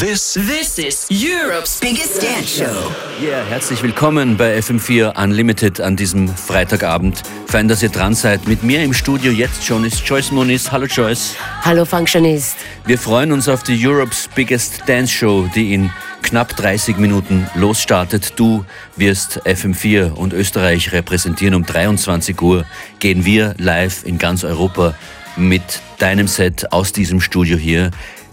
This, This is Europe's biggest dance show. Ja, herzlich willkommen bei FM4 Unlimited an diesem Freitagabend. Fein, dass ihr dran seid. Mit mir im Studio jetzt schon ist Joyce Moniz. Hallo Joyce. Hallo Functionist. Wir freuen uns auf die Europe's Biggest Dance Show, die in knapp 30 Minuten losstartet. Du wirst FM4 und Österreich repräsentieren. Um 23 Uhr gehen wir live in ganz Europa mit deinem Set aus diesem Studio hier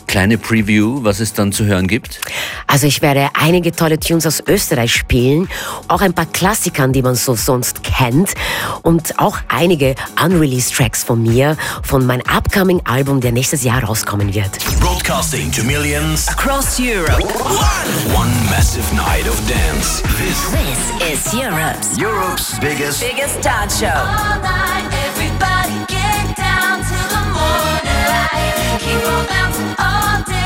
kleine Preview, was es dann zu hören gibt? Also ich werde einige tolle Tunes aus Österreich spielen, auch ein paar Klassikern, die man so sonst kennt und auch einige unreleased Tracks von mir, von meinem upcoming Album, der nächstes Jahr rauskommen wird. broadcasting to millions. Across Europe. One massive night of dance. This, This is Europe's Europe's biggest biggest dance show. Keep on bouncing all day,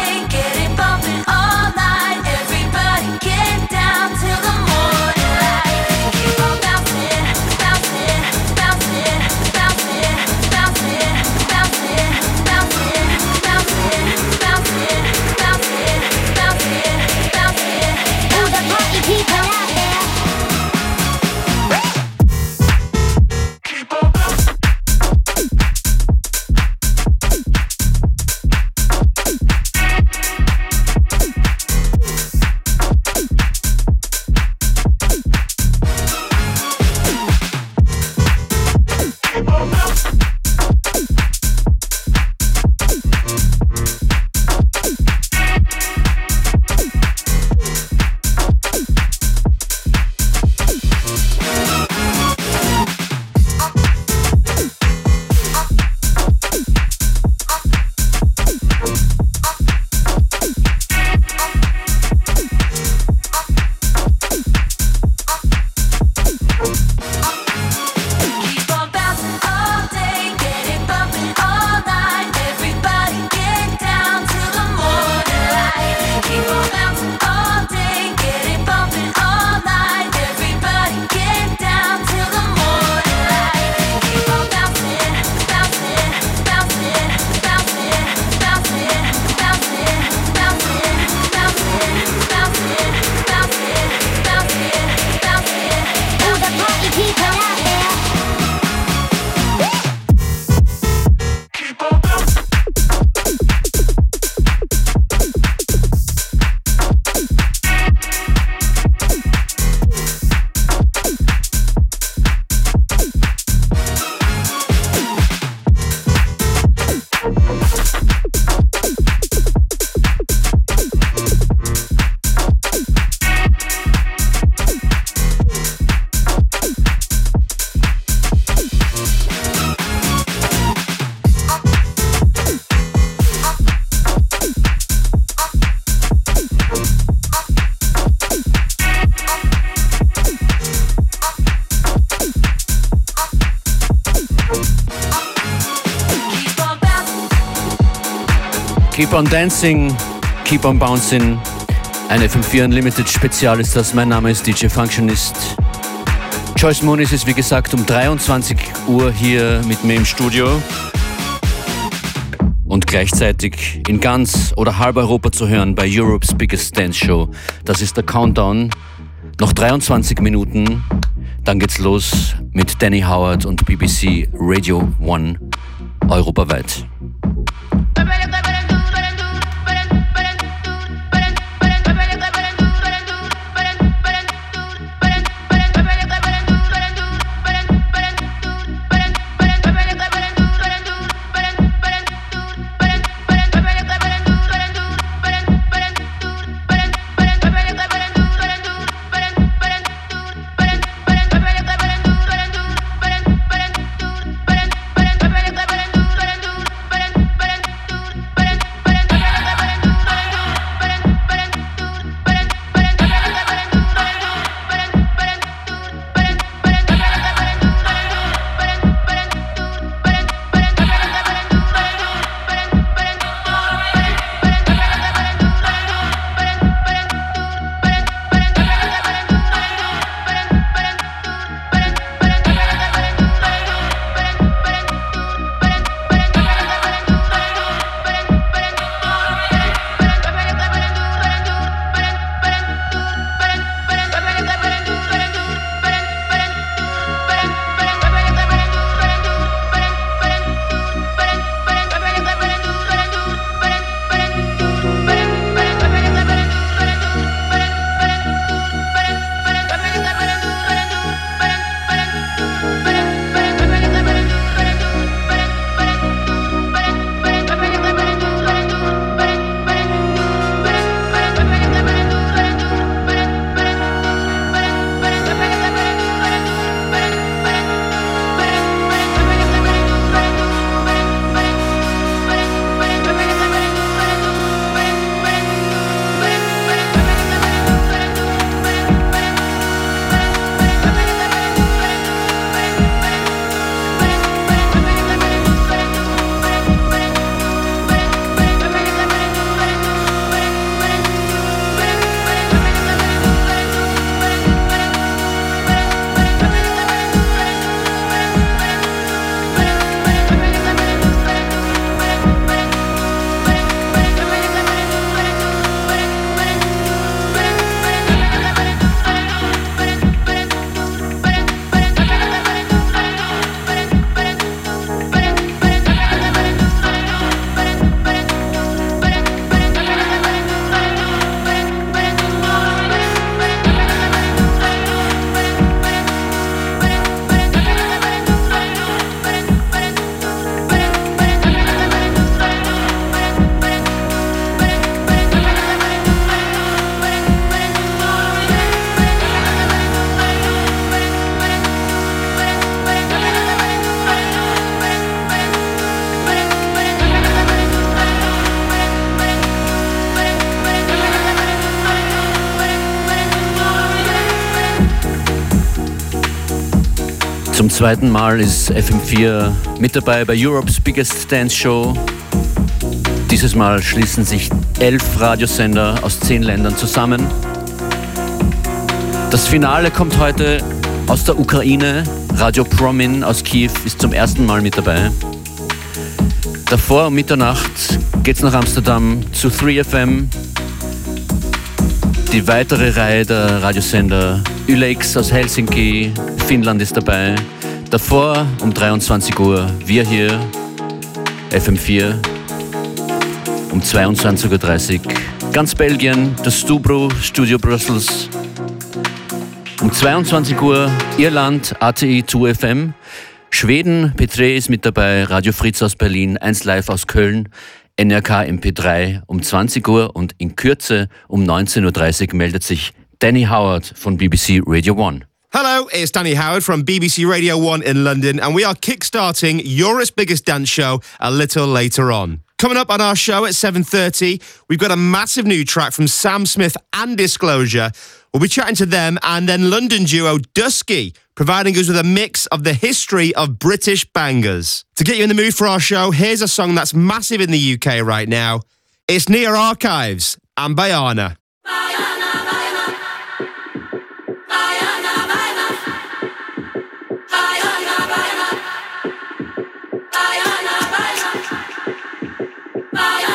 Keep on dancing, keep on bouncing. Ein FM4 Unlimited Spezial ist das. Mein Name ist DJ Functionist. Joyce Moniz ist wie gesagt um 23 Uhr hier mit mir im Studio. Und gleichzeitig in ganz oder halb Europa zu hören bei Europe's Biggest Dance Show. Das ist der Countdown. Noch 23 Minuten. Dann geht's los mit Danny Howard und BBC Radio One europaweit. Zweiten Mal ist FM4 mit dabei bei Europe's Biggest Dance Show. Dieses Mal schließen sich elf Radiosender aus zehn Ländern zusammen. Das Finale kommt heute aus der Ukraine. Radio Promin aus Kiew ist zum ersten Mal mit dabei. Davor um Mitternacht geht's nach Amsterdam zu 3FM. Die weitere Reihe der Radiosender Ylex aus Helsinki, Finnland ist dabei. Davor um 23 Uhr wir hier, FM4. Um 22.30 Uhr ganz Belgien, das Stubro, Studio Brussels. Um 22 Uhr Irland, ATI 2FM. Schweden, P3 ist mit dabei, Radio Fritz aus Berlin, 1 Live aus Köln, NRK MP3 um 20 Uhr und in Kürze um 19.30 Uhr meldet sich Danny Howard von BBC Radio 1. Hello, it's Danny Howard from BBC Radio 1 in London, and we are kickstarting Europe's biggest dance show a little later on. Coming up on our show at 7.30, we've got a massive new track from Sam Smith and Disclosure. We'll be chatting to them and then London duo Dusky, providing us with a mix of the history of British bangers. To get you in the mood for our show, here's a song that's massive in the UK right now. It's Nia Archives and Baianá. London,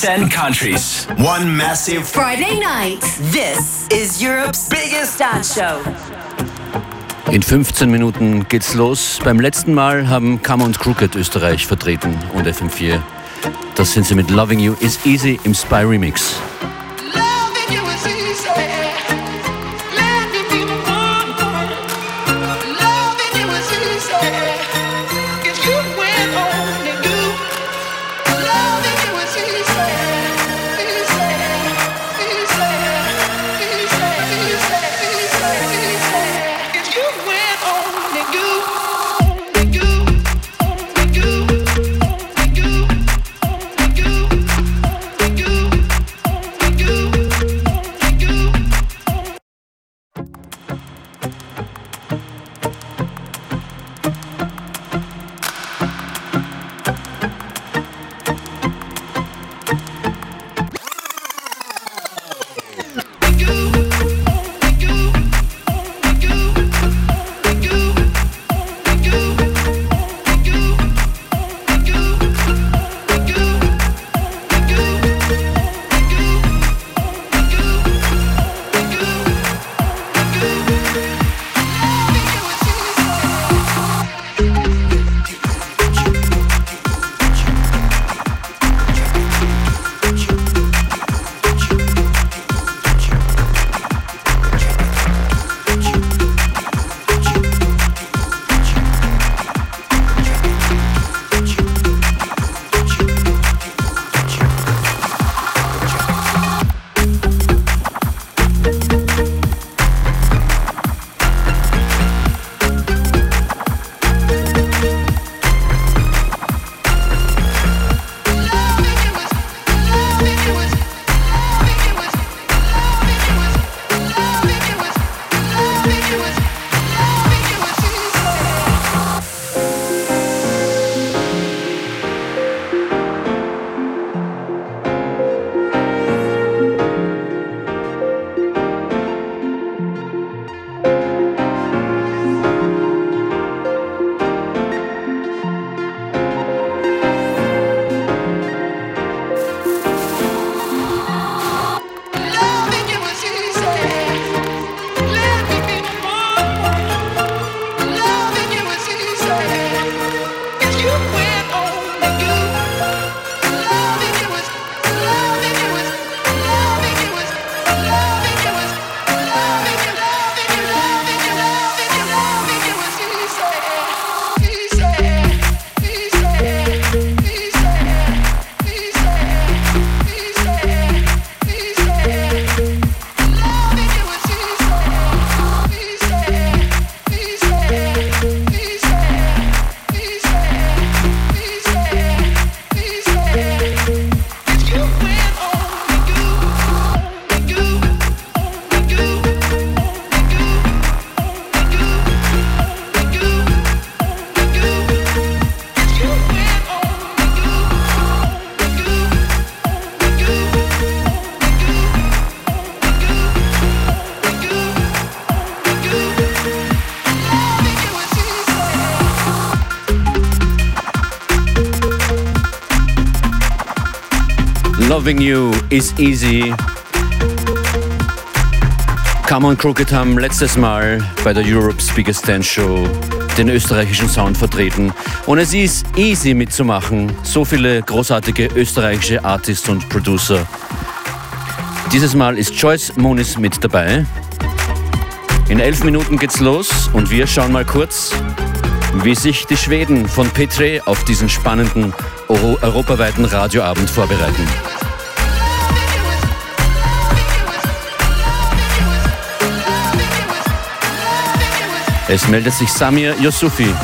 10 countries. One massive Friday night. This is Europe's biggest dance show. In 15 Minuten geht's los. Beim letzten Mal haben Kammer und Crooked Österreich vertreten und FM4. Das sind sie mit Loving You is Easy im Spy Remix. Loving You is easy. Come on Crooked haben letztes Mal bei der Europe's Biggest Dance Show den österreichischen Sound vertreten. Und es ist easy mitzumachen. So viele großartige österreichische Artists und Producer. Dieses Mal ist Joyce Moniz mit dabei. In elf Minuten geht's los und wir schauen mal kurz, wie sich die Schweden von Petre auf diesen spannenden Euro europaweiten Radioabend vorbereiten. Es meldet sich Samir Yusufi.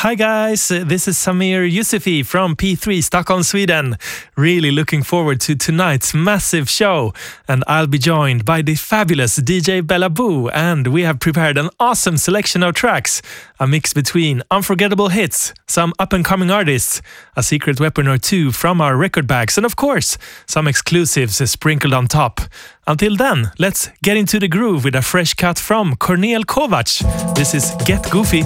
Hi guys, uh, this is Samir Yusufi from P3 Stockholm, Sweden. Really looking forward to tonight's massive show. And I'll be joined by the fabulous DJ Bella Boo. And we have prepared an awesome selection of tracks a mix between unforgettable hits, some up and coming artists, a secret weapon or two from our record bags, and of course, some exclusives sprinkled on top. Until then, let's get into the groove with a fresh cut from Cornel Kovac. This is Get Goofy.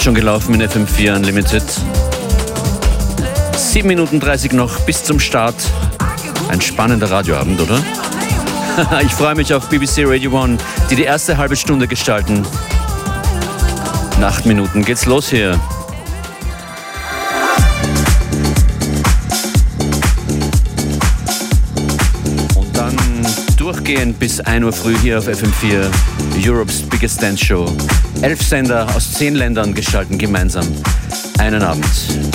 Oft schon gelaufen in FM4 Unlimited. 7 Minuten 30 noch bis zum Start. Ein spannender Radioabend, oder? Ich freue mich auf BBC Radio One, die die erste halbe Stunde gestalten. In acht Minuten geht's los hier. Und dann durchgehend bis 1 Uhr früh hier auf FM4 Europe's Biggest Dance Show. Elf Sender aus zehn Ländern gestalten gemeinsam einen Abend.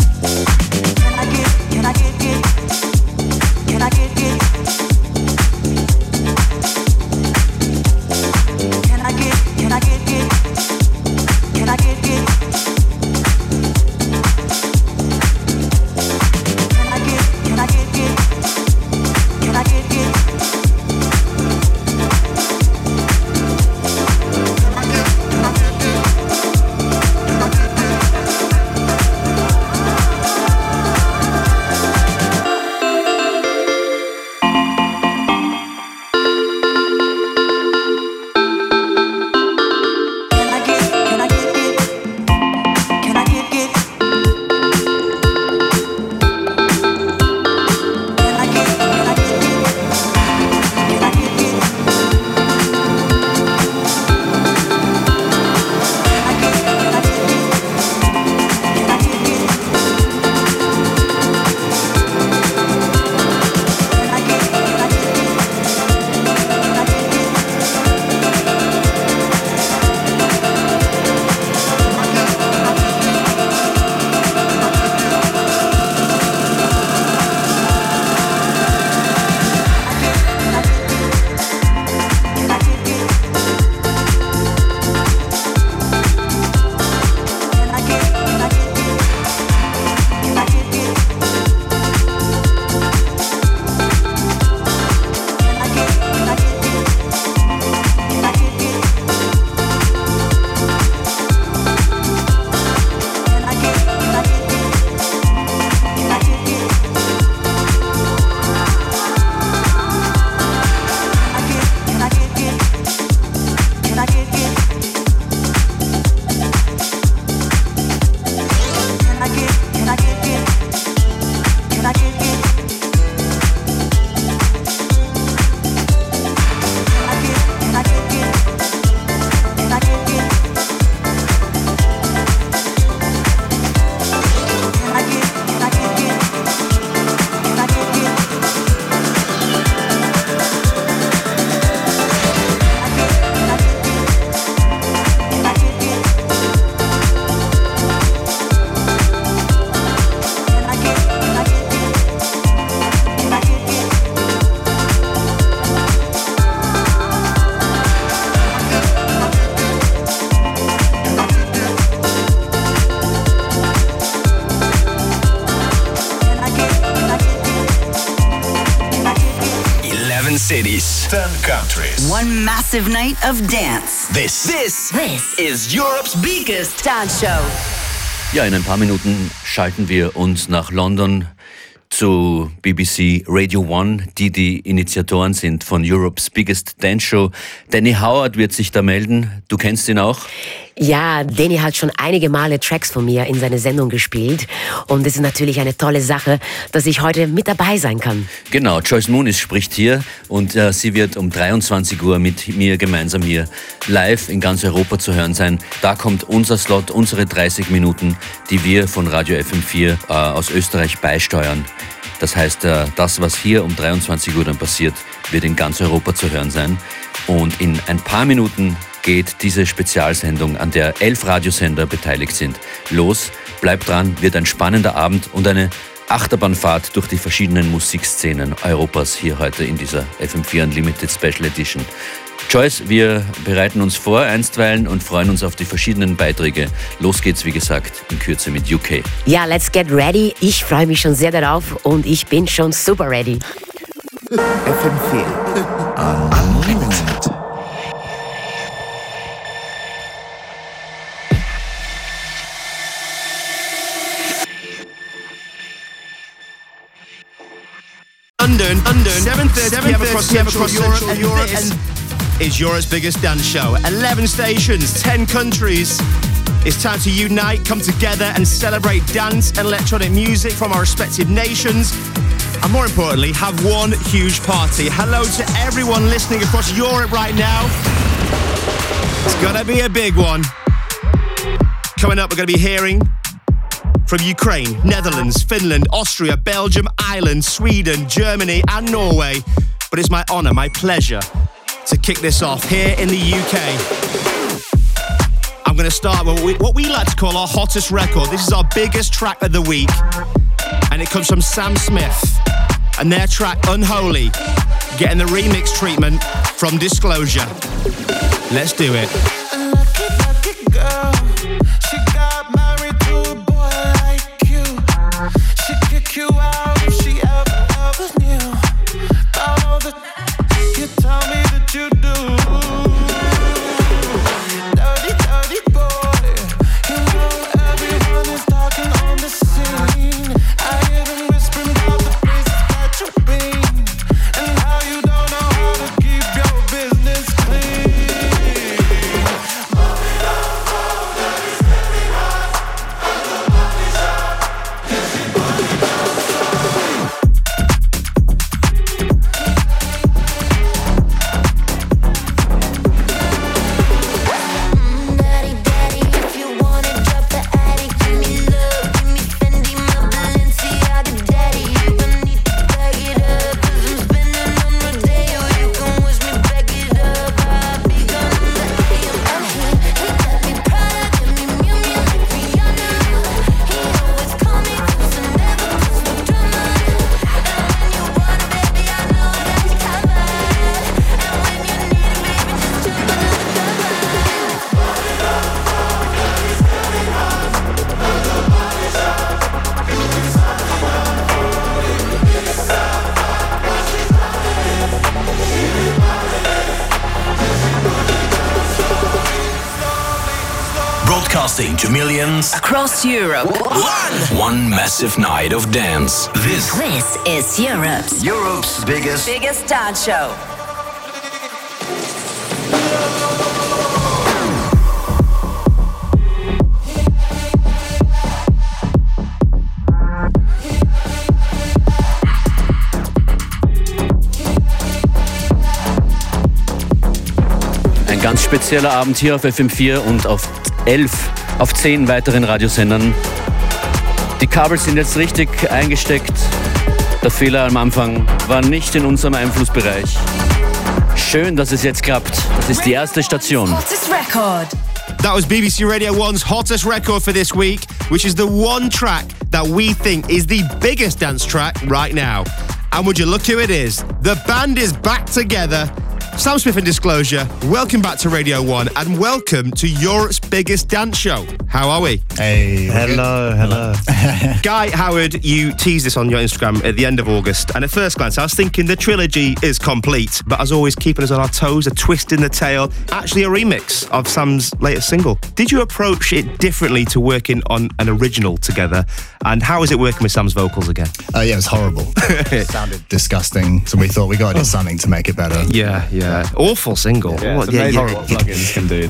Massive night of dance. This. This This is Europe's biggest dance show. Ja, in ein paar Minuten schalten wir uns nach London zu BBC Radio One, die die Initiatoren sind von Europe's Biggest Dance Show. Danny Howard wird sich da melden. Du kennst ihn auch? Ja, Danny hat schon einige Male Tracks von mir in seine Sendung gespielt. Und es ist natürlich eine tolle Sache, dass ich heute mit dabei sein kann. Genau, Joyce Moonis spricht hier und äh, sie wird um 23 Uhr mit mir gemeinsam hier live in ganz Europa zu hören sein. Da kommt unser Slot, unsere 30 Minuten, die wir von Radio FM4 äh, aus Österreich beisteuern. Das heißt, äh, das, was hier um 23 Uhr dann passiert, wird in ganz Europa zu hören sein. Und in ein paar Minuten geht diese Spezialsendung, an der elf Radiosender beteiligt sind, los. Bleibt dran, wird ein spannender Abend und eine Achterbahnfahrt durch die verschiedenen Musikszenen Europas hier heute in dieser FM4 Unlimited Special Edition. Joyce, wir bereiten uns vor einstweilen und freuen uns auf die verschiedenen Beiträge. Los geht's, wie gesagt, in Kürze mit UK. Ja, let's get ready. Ich freue mich schon sehr darauf und ich bin schon super ready. FM4 Unlimited. London, London, 7.30 p.m. across Central Europe, and Europe, and is Europe's biggest dance show. 11 stations, 10 countries. It's time to unite, come together, and celebrate dance and electronic music from our respective nations. And more importantly, have one huge party. Hello to everyone listening across Europe right now. It's gonna be a big one. Coming up, we're gonna be hearing from Ukraine, Netherlands, Finland, Austria, Belgium, Ireland, Sweden, Germany, and Norway. But it's my honour, my pleasure to kick this off here in the UK. I'm to start with what we, what we like to call our hottest record. This is our biggest track of the week, and it comes from Sam Smith and their track Unholy, getting the remix treatment from Disclosure. Let's do it. Europe. One. One massive night of dance. This. This is Europe's Europe's biggest. biggest dance show. Ein ganz spezieller Abend hier auf FM4 und auf 11, auf 10 weiteren Radiosendern. Die Kabel sind jetzt richtig eingesteckt. Der Fehler am Anfang war nicht in unserem Einflussbereich. Schön, dass es jetzt klappt. Das ist die erste Station. Hottest record. That was BBC Radio 1's hottest record for this week, which is the one track that we think is the biggest dance track right now. And would you look who it is? The band is back together Sam Smith and Disclosure, welcome back to Radio 1 and welcome to Europe's biggest dance show. How are we? Hey. Hello, hello. Guy Howard, you teased this on your Instagram at the end of August, and at first glance, I was thinking the trilogy is complete, but as always, keeping us on our toes, a twist in the tail, actually a remix of Sam's latest single. Did you approach it differently to working on an original together? And how is it working with Sam's vocals again? Uh, yeah, it was horrible. it sounded disgusting. So we thought we got to do something to make it better. Yeah, yeah. Awful single. Yeah, it's yeah, amazing yeah. what plugins can do.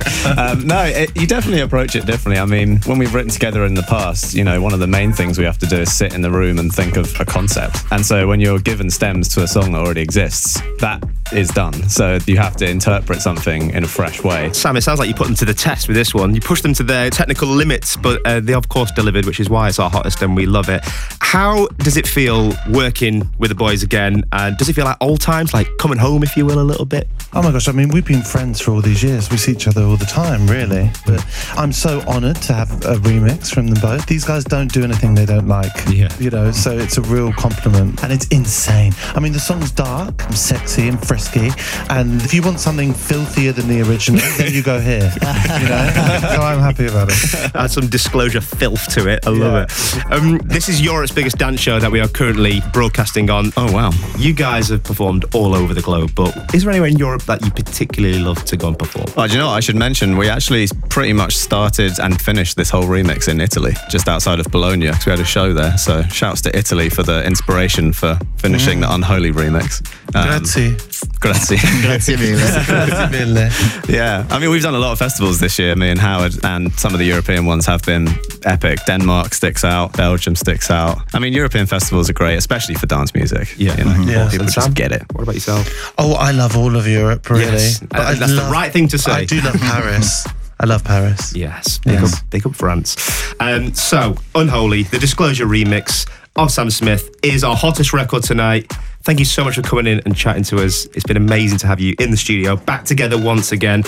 Um, no, it, you definitely approach it differently. I mean, when we've written together in the past, you know, one of the main things we have to do is sit in the room and think of a concept. And so when you're given stems to a song that already exists, that is done. So you have to interpret something in a fresh way. Sam, it sounds like you put them to the test with this one. You push them to their technical limits, but uh, they of course delivered, which is why it's our hottest and we love it. How does it feel working with the boys again? And does it feel like old times, like coming home, if you will, a little bit? Oh my gosh, I mean, we've been friends for all these years. We see each other all the time, really. But I'm so honoured to have a remix from them both. These guys don't do anything they don't like. Yeah. You know, so it's a real compliment. And it's insane. I mean, the song's dark, and sexy, and frisky. And if you want something filthier than the original, then you go here. You know? so I'm happy about it. Add some disclosure filth to it. I love it. Um, this is Europe's biggest dance show that we are currently broadcasting on. Oh, wow. You guys have performed all over the globe, but is there anywhere in Europe that you particularly love to go and perform? Oh, do you know what I should mention? We actually pretty much started and finished this whole remix in Italy, just outside of Bologna, because we had a show there. So shouts to Italy for the inspiration for finishing the Unholy remix. Um, Grazie. Grazie. Grazie mille. Grazie mille. Yeah, I mean, we've done a lot of festivals this year, me and Howard, and some of the European ones have been epic. Denmark sticks out, Belgium sticks out. I mean, European festivals are great, especially for dance music. Yeah. you know, Yeah. people just get it. What about yourself? Oh, I love all of Europe, really. Yes. But Uh, I that's the right thing to say. I do love Paris. I love Paris. Yes, big, Yes. Up, big up France. Um, so, Unholy, the Disclosure remix of Sam Smith, is our hottest record tonight. Thank you so much for coming in and chatting to us. It's been amazing to have you in the studio, back together once again.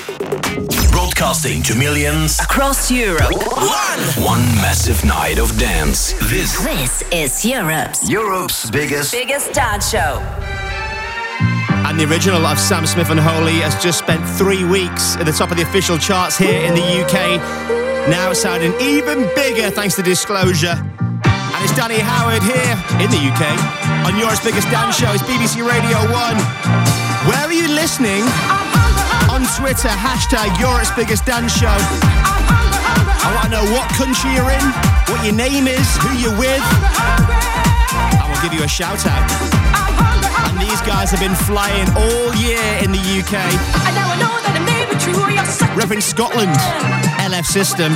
Broadcasting to millions. Across Europe. One. One massive night of dance. This This is Europe's Europe's biggest. biggest dance show. And the original of Sam Smith Unholy has just spent three weeks at the top of the official charts here in the UK. Now sounding even bigger thanks to Disclosure. It's Danny Howard here in the UK on Europe's biggest dance show. It's BBC Radio 1. Where are you listening? On Twitter, hashtag Europe's biggest dance show. I want to know what country you're in, what your name is, who you're with. And we'll give you a shout out. And these guys have been flying all year in the UK. Repping Scotland, LF System.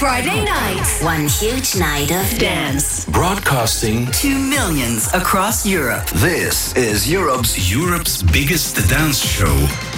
Friday night. One huge night of dance. Broadcasting To millions across Europe. This is Europe's Europe's biggest dance show.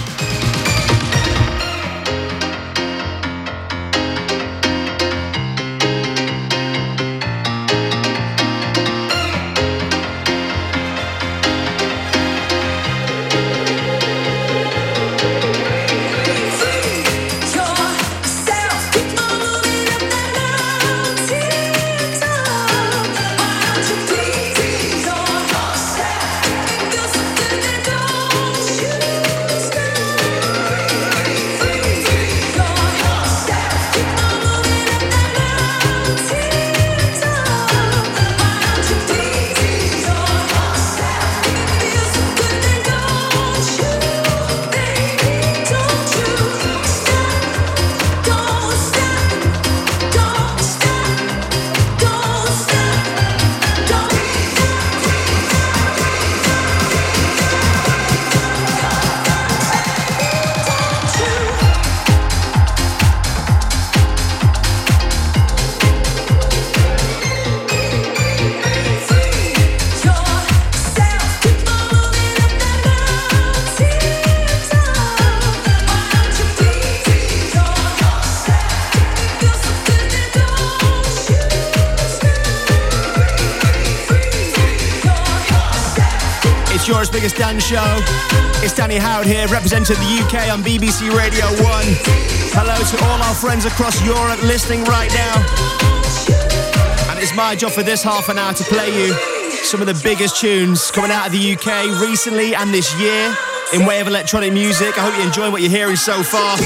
Biggest dance show. It's Danny Howard here, representing the UK on BBC Radio 1. Hello to all our friends across Europe listening right now. And it's my job for this half an hour to play you some of the biggest tunes coming out of the UK recently and this year in way of electronic music. I hope you're enjoying what you're hearing so far.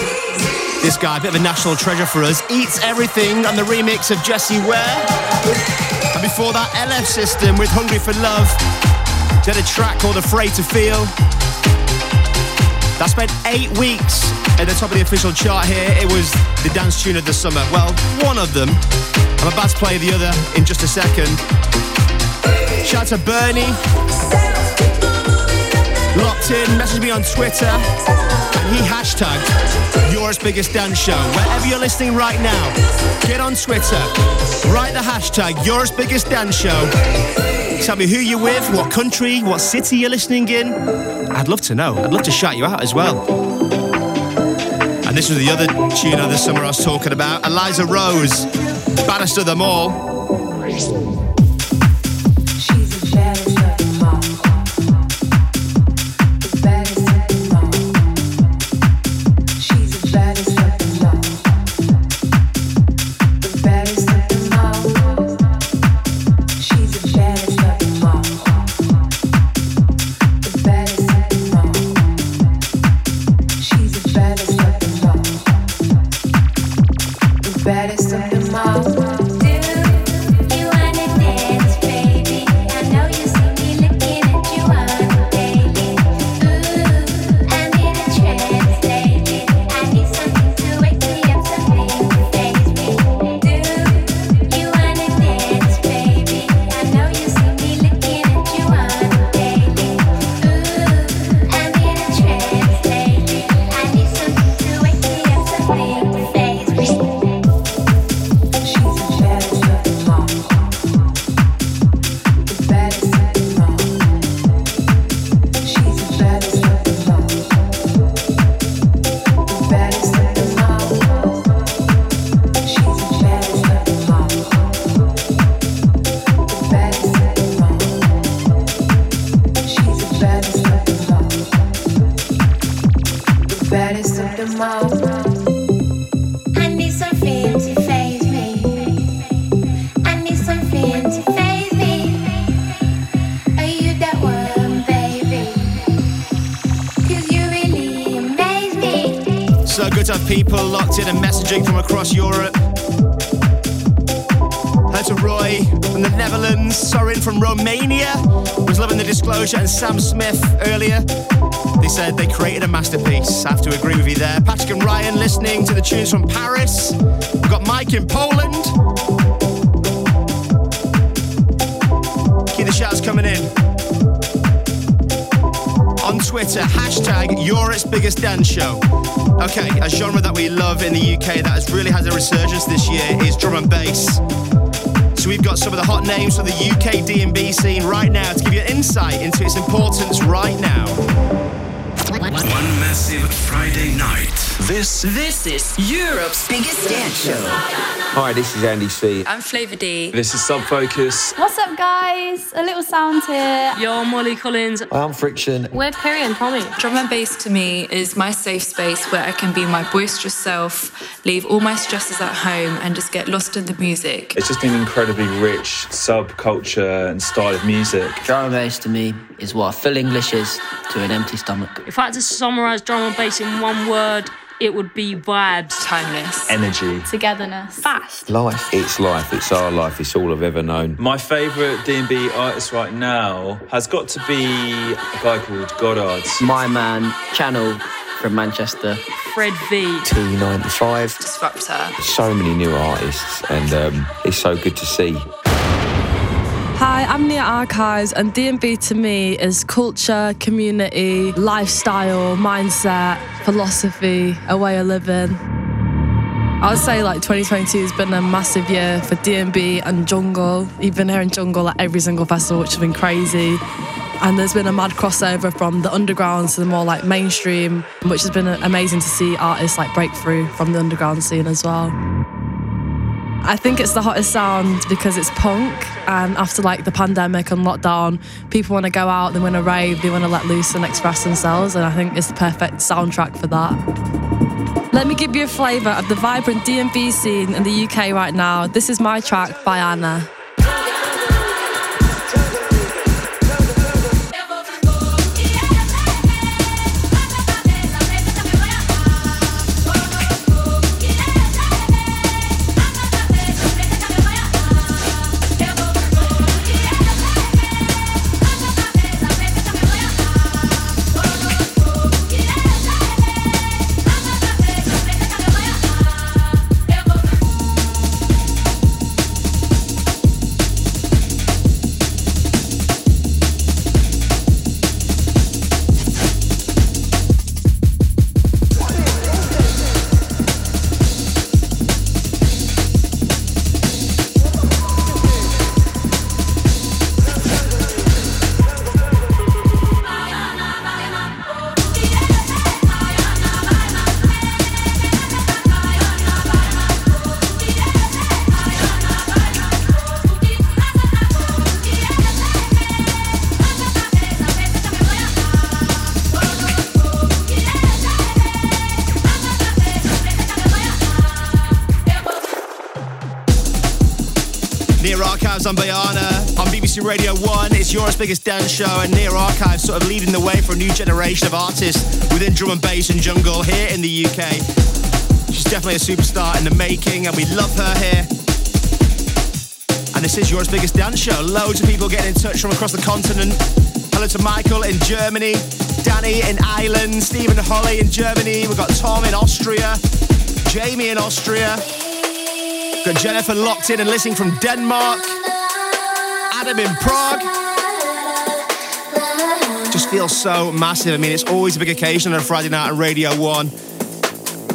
This guy, a bit of a national treasure for us, eats everything on the remix of Jessie Ware. And before that, LF System with Hungry for Love. Did a track called Afraid to Feel. That spent eight weeks at the top of the official chart here. It was the dance tune of the summer. Well, one of them. I'm about to play the other in just a second. Shout out to Bernie. Locked in, message me on Twitter. And he hashtagged Europe's biggest dance show. Wherever you're listening right now, get on Twitter. Write the hashtag Europe's biggest dance show. Tell me who you're with, what country, what city you're listening in. I'd love to know. I'd love to shout you out as well. And this was the other tune of the summer I was talking about. Eliza Rose, baddest of them all. Sam Smith earlier. They said they created a masterpiece. I have to agree with you there. Patrick and Ryan listening to the tunes from Paris. We've got Mike in Poland. Keep the shouts coming in. On Twitter, hashtag Europe's biggest dance show. Okay, a genre that we love in the UK that has really had a resurgence this year is drum and bass. So we've got some of the hot names from the UK D&B scene right now to give you insight into its importance right now. One massive Friday night. This this is Europe's biggest dance show. Hi, this is Andy C. I'm Flava D. This is Sub Focus. What's up, guys? A little sound here. Yo, Molly Collins. I'm Friction. We're Perry and Tommy. Drum and bass to me is my safe space where I can be my boisterous self, leave all my stresses at home, and just get lost in the music. It's just an incredibly rich subculture and style of music. Drum and bass to me is what a full English is to an empty stomach. If I had to summarize drum and bass in one word, it would be vibes. Timeless. Energy. Togetherness. Fast. Life. It's life. It's our life. It's all I've ever known. My favourite D&B artist right now has got to be a guy called Goddard. My man, Channel from Manchester. Fred V. T95. Disruptor. So many new artists, and um, it's so good to see. Hi, I'm Nia Archives, and D&B to me is culture, community, lifestyle, mindset, philosophy, a way of living. I would say like 2022 has been a massive year for D&B and Jungle. You've been Jungle at every single festival, which has been crazy. And there's been a mad crossover from the underground to the more like mainstream, which has been amazing to see artists like break through from the underground scene as well. I think it's the hottest sound because it's punk, and after like the pandemic and lockdown, people want to go out, they want to rave, they want to let loose and express themselves, and I think it's the perfect soundtrack for that. Let me give you a flavour of the vibrant D&B scene in the UK right now. This is my track Baianá. Nia Archives on Baianá on BBC Radio 1. It's Europe's biggest dance show, and Nia Archives sort of leading the way for a new generation of artists within drum and bass and jungle here in the UK. She's definitely a superstar in the making, and we love her here. And this is Europe's biggest dance show. Loads of people getting in touch from across the continent. Hello to Michael in Germany, Danny in Ireland, Stephen Holly in Germany. We've got Tom in Austria, Jamie in Austria. Got Jennifer locked in and listening from Denmark. Adam in Prague. Just feels so massive. I mean, it's always a big occasion on a Friday night on Radio 1.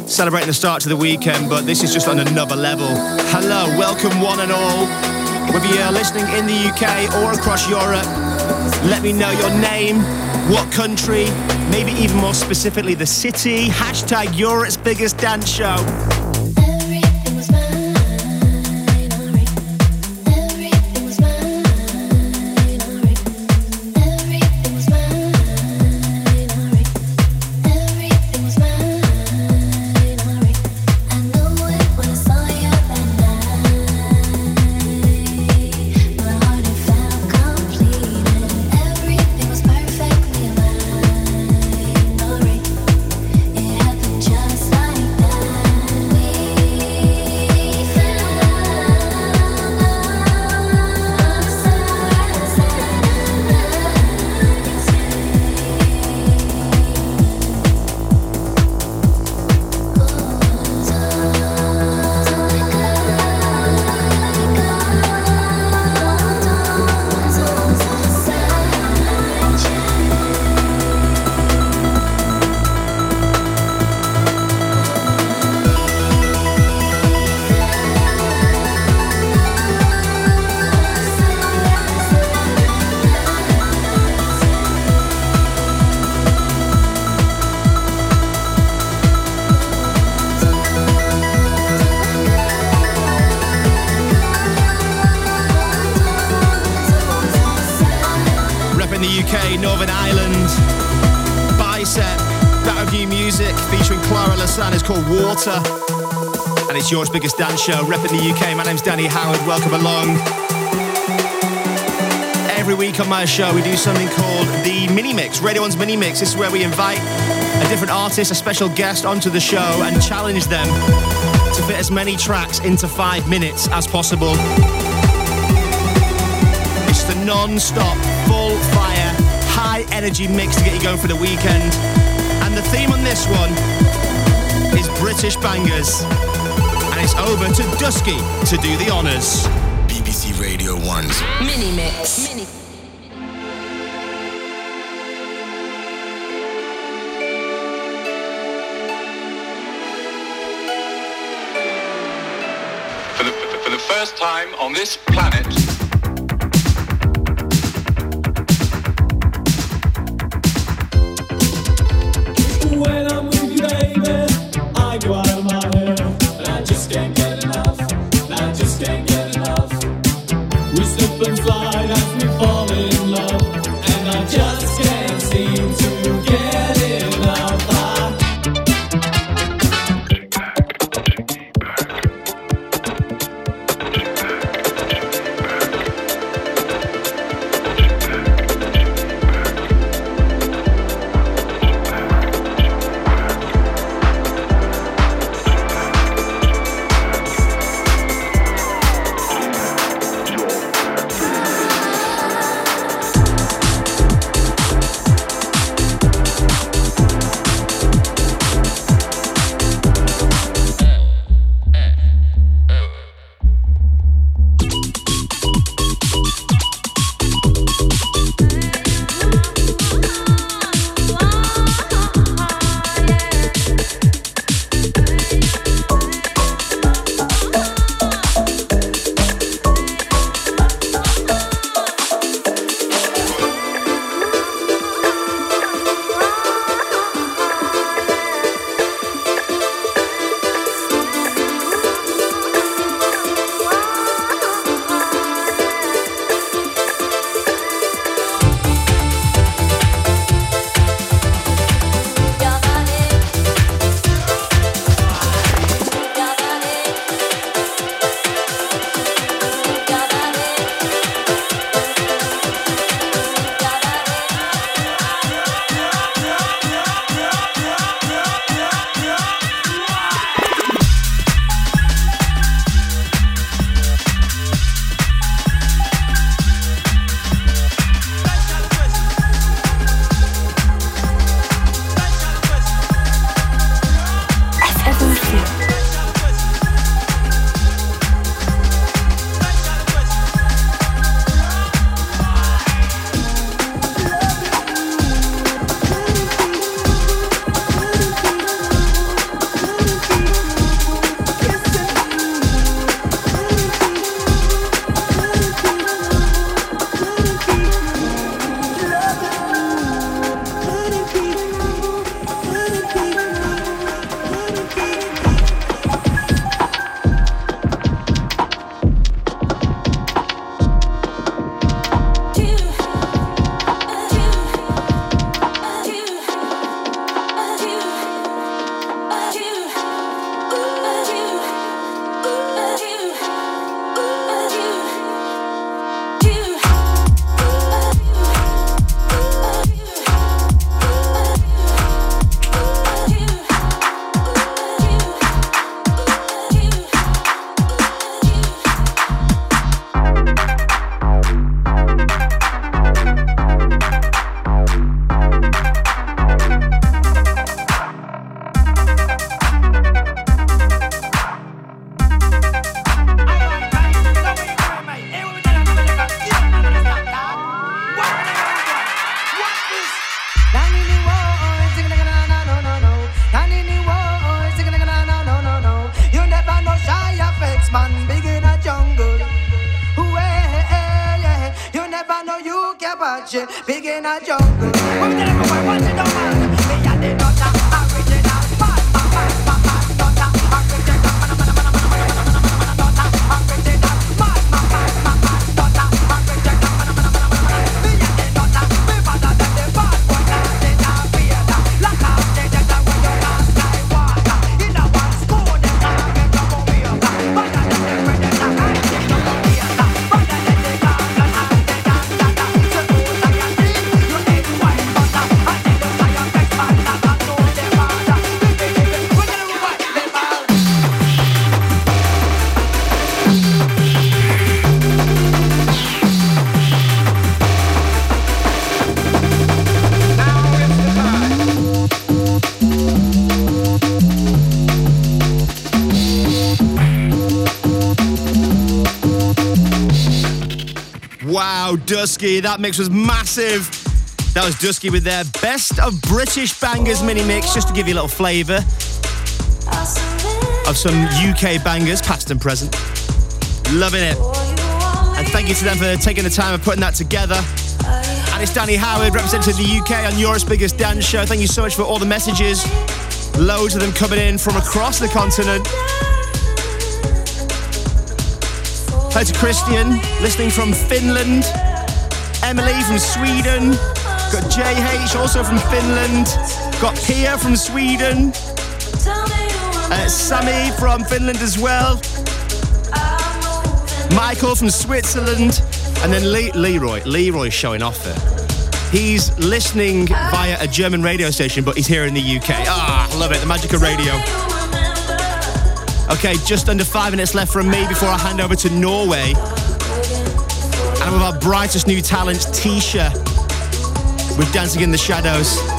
Celebrating the start to the weekend, but this is just on another level. Hello, welcome one and all. Whether you're listening in the UK or across Europe, let me know your name, what country, maybe even more specifically the city. Hashtag Europe's biggest dance show. Biggest dance show, repping the UK. My name's Danny Howard, welcome along. Every week on my show, we do something called the Mini Mix, Radio 1's Mini Mix. This is where we invite a different artist, a special guest onto the show and challenge them to fit as many tracks into five minutes as possible. It's the non-stop, full fire, high energy mix to get you going for the weekend. And the theme on this one is British bangers. And it's over to Dusky to do the honours. BBC Radio 1's Mini Mix. Mini. For the, for the first time on this planet, Dusky, that mix was massive. That was Dusky with their best of British bangers mini mix, just to give you a little flavour of some UK bangers, past and present. Loving it. And thank you to them for taking the time of putting that together. And it's Danny Howard representing the UK on Europe's biggest dance show. Thank you so much for all the messages. Loads of them coming in from across the continent. Hi to Christian, listening from Finland. Emily from Sweden. Got JH also from Finland. Got Pia from Sweden. Uh, Sammy from Finland as well. Michael from Switzerland. And then Le- Leroy. Leroy's showing off there. He's listening via a German radio station, but he's here in the UK. Ah, I love it. The magic of radio. Okay, just under five minutes left from me before I hand over to Norway. And with our brightest new talent, TSHA, with Dancing in the Shadows.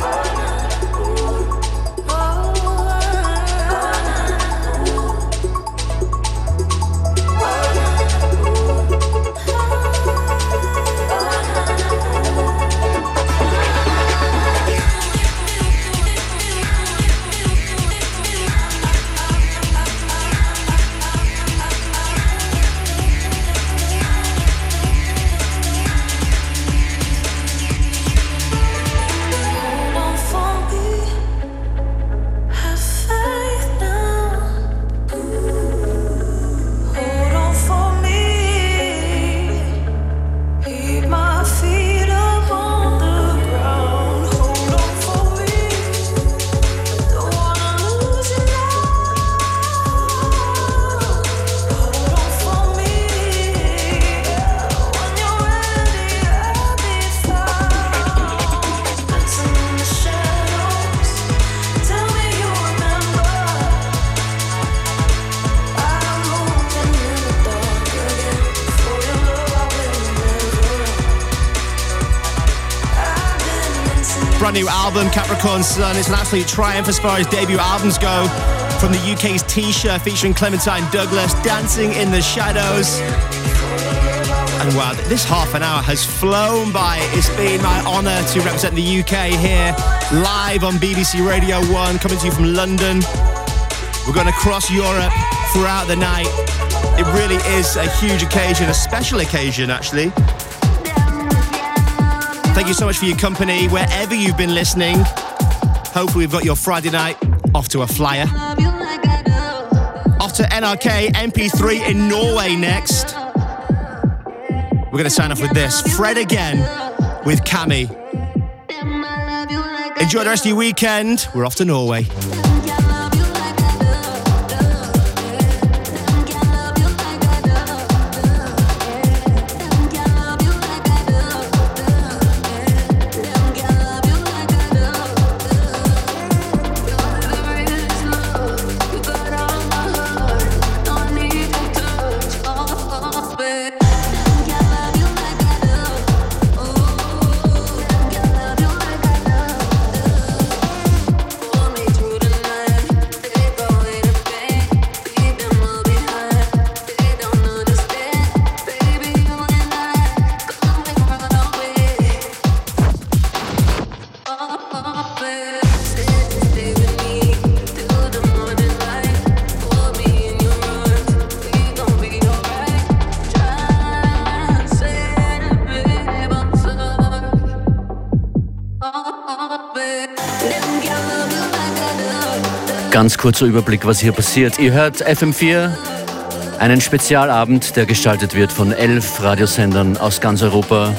Album, Capricorn Sun. It's an absolute triumph as far as debut albums go. From the UK's TSHA featuring Clementine Douglas, Dancing in the Shadows. And wow, this half an hour has flown by. It's been my honour to represent the UK here, live on BBC Radio 1, coming to you from London. We're going to cross Europe throughout the night. It really is a huge occasion, a special occasion, actually. Thank you so much for your company wherever you've been listening. Hopefully, we've got your Friday night off to a flyer. Off to NRK P3 in Norway next. We're going to sign off with this Fred again with Kammy. Enjoy the rest of your weekend. We're off to Norway. Ganz kurzer Überblick, was hier passiert. Ihr hört FM4, einen Spezialabend, der gestaltet wird von elf Radiosendern aus ganz Europa.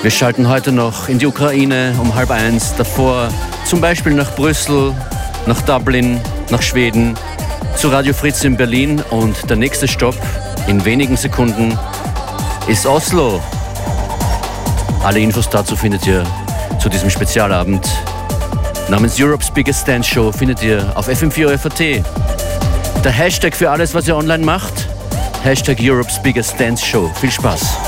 Wir schalten heute noch in die Ukraine um halb eins, davor zum Beispiel nach Brüssel, nach Dublin, nach Schweden, zu Radio Fritz in Berlin und der nächste Stopp in wenigen Sekunden ist Oslo. Alle Infos dazu findet ihr zu diesem Spezialabend namens Europe's Biggest Dance Show findet ihr auf FM4 FAT. Der Hashtag für alles, was ihr online macht, Hashtag Europe's Biggest Dance Show. Viel Spaß.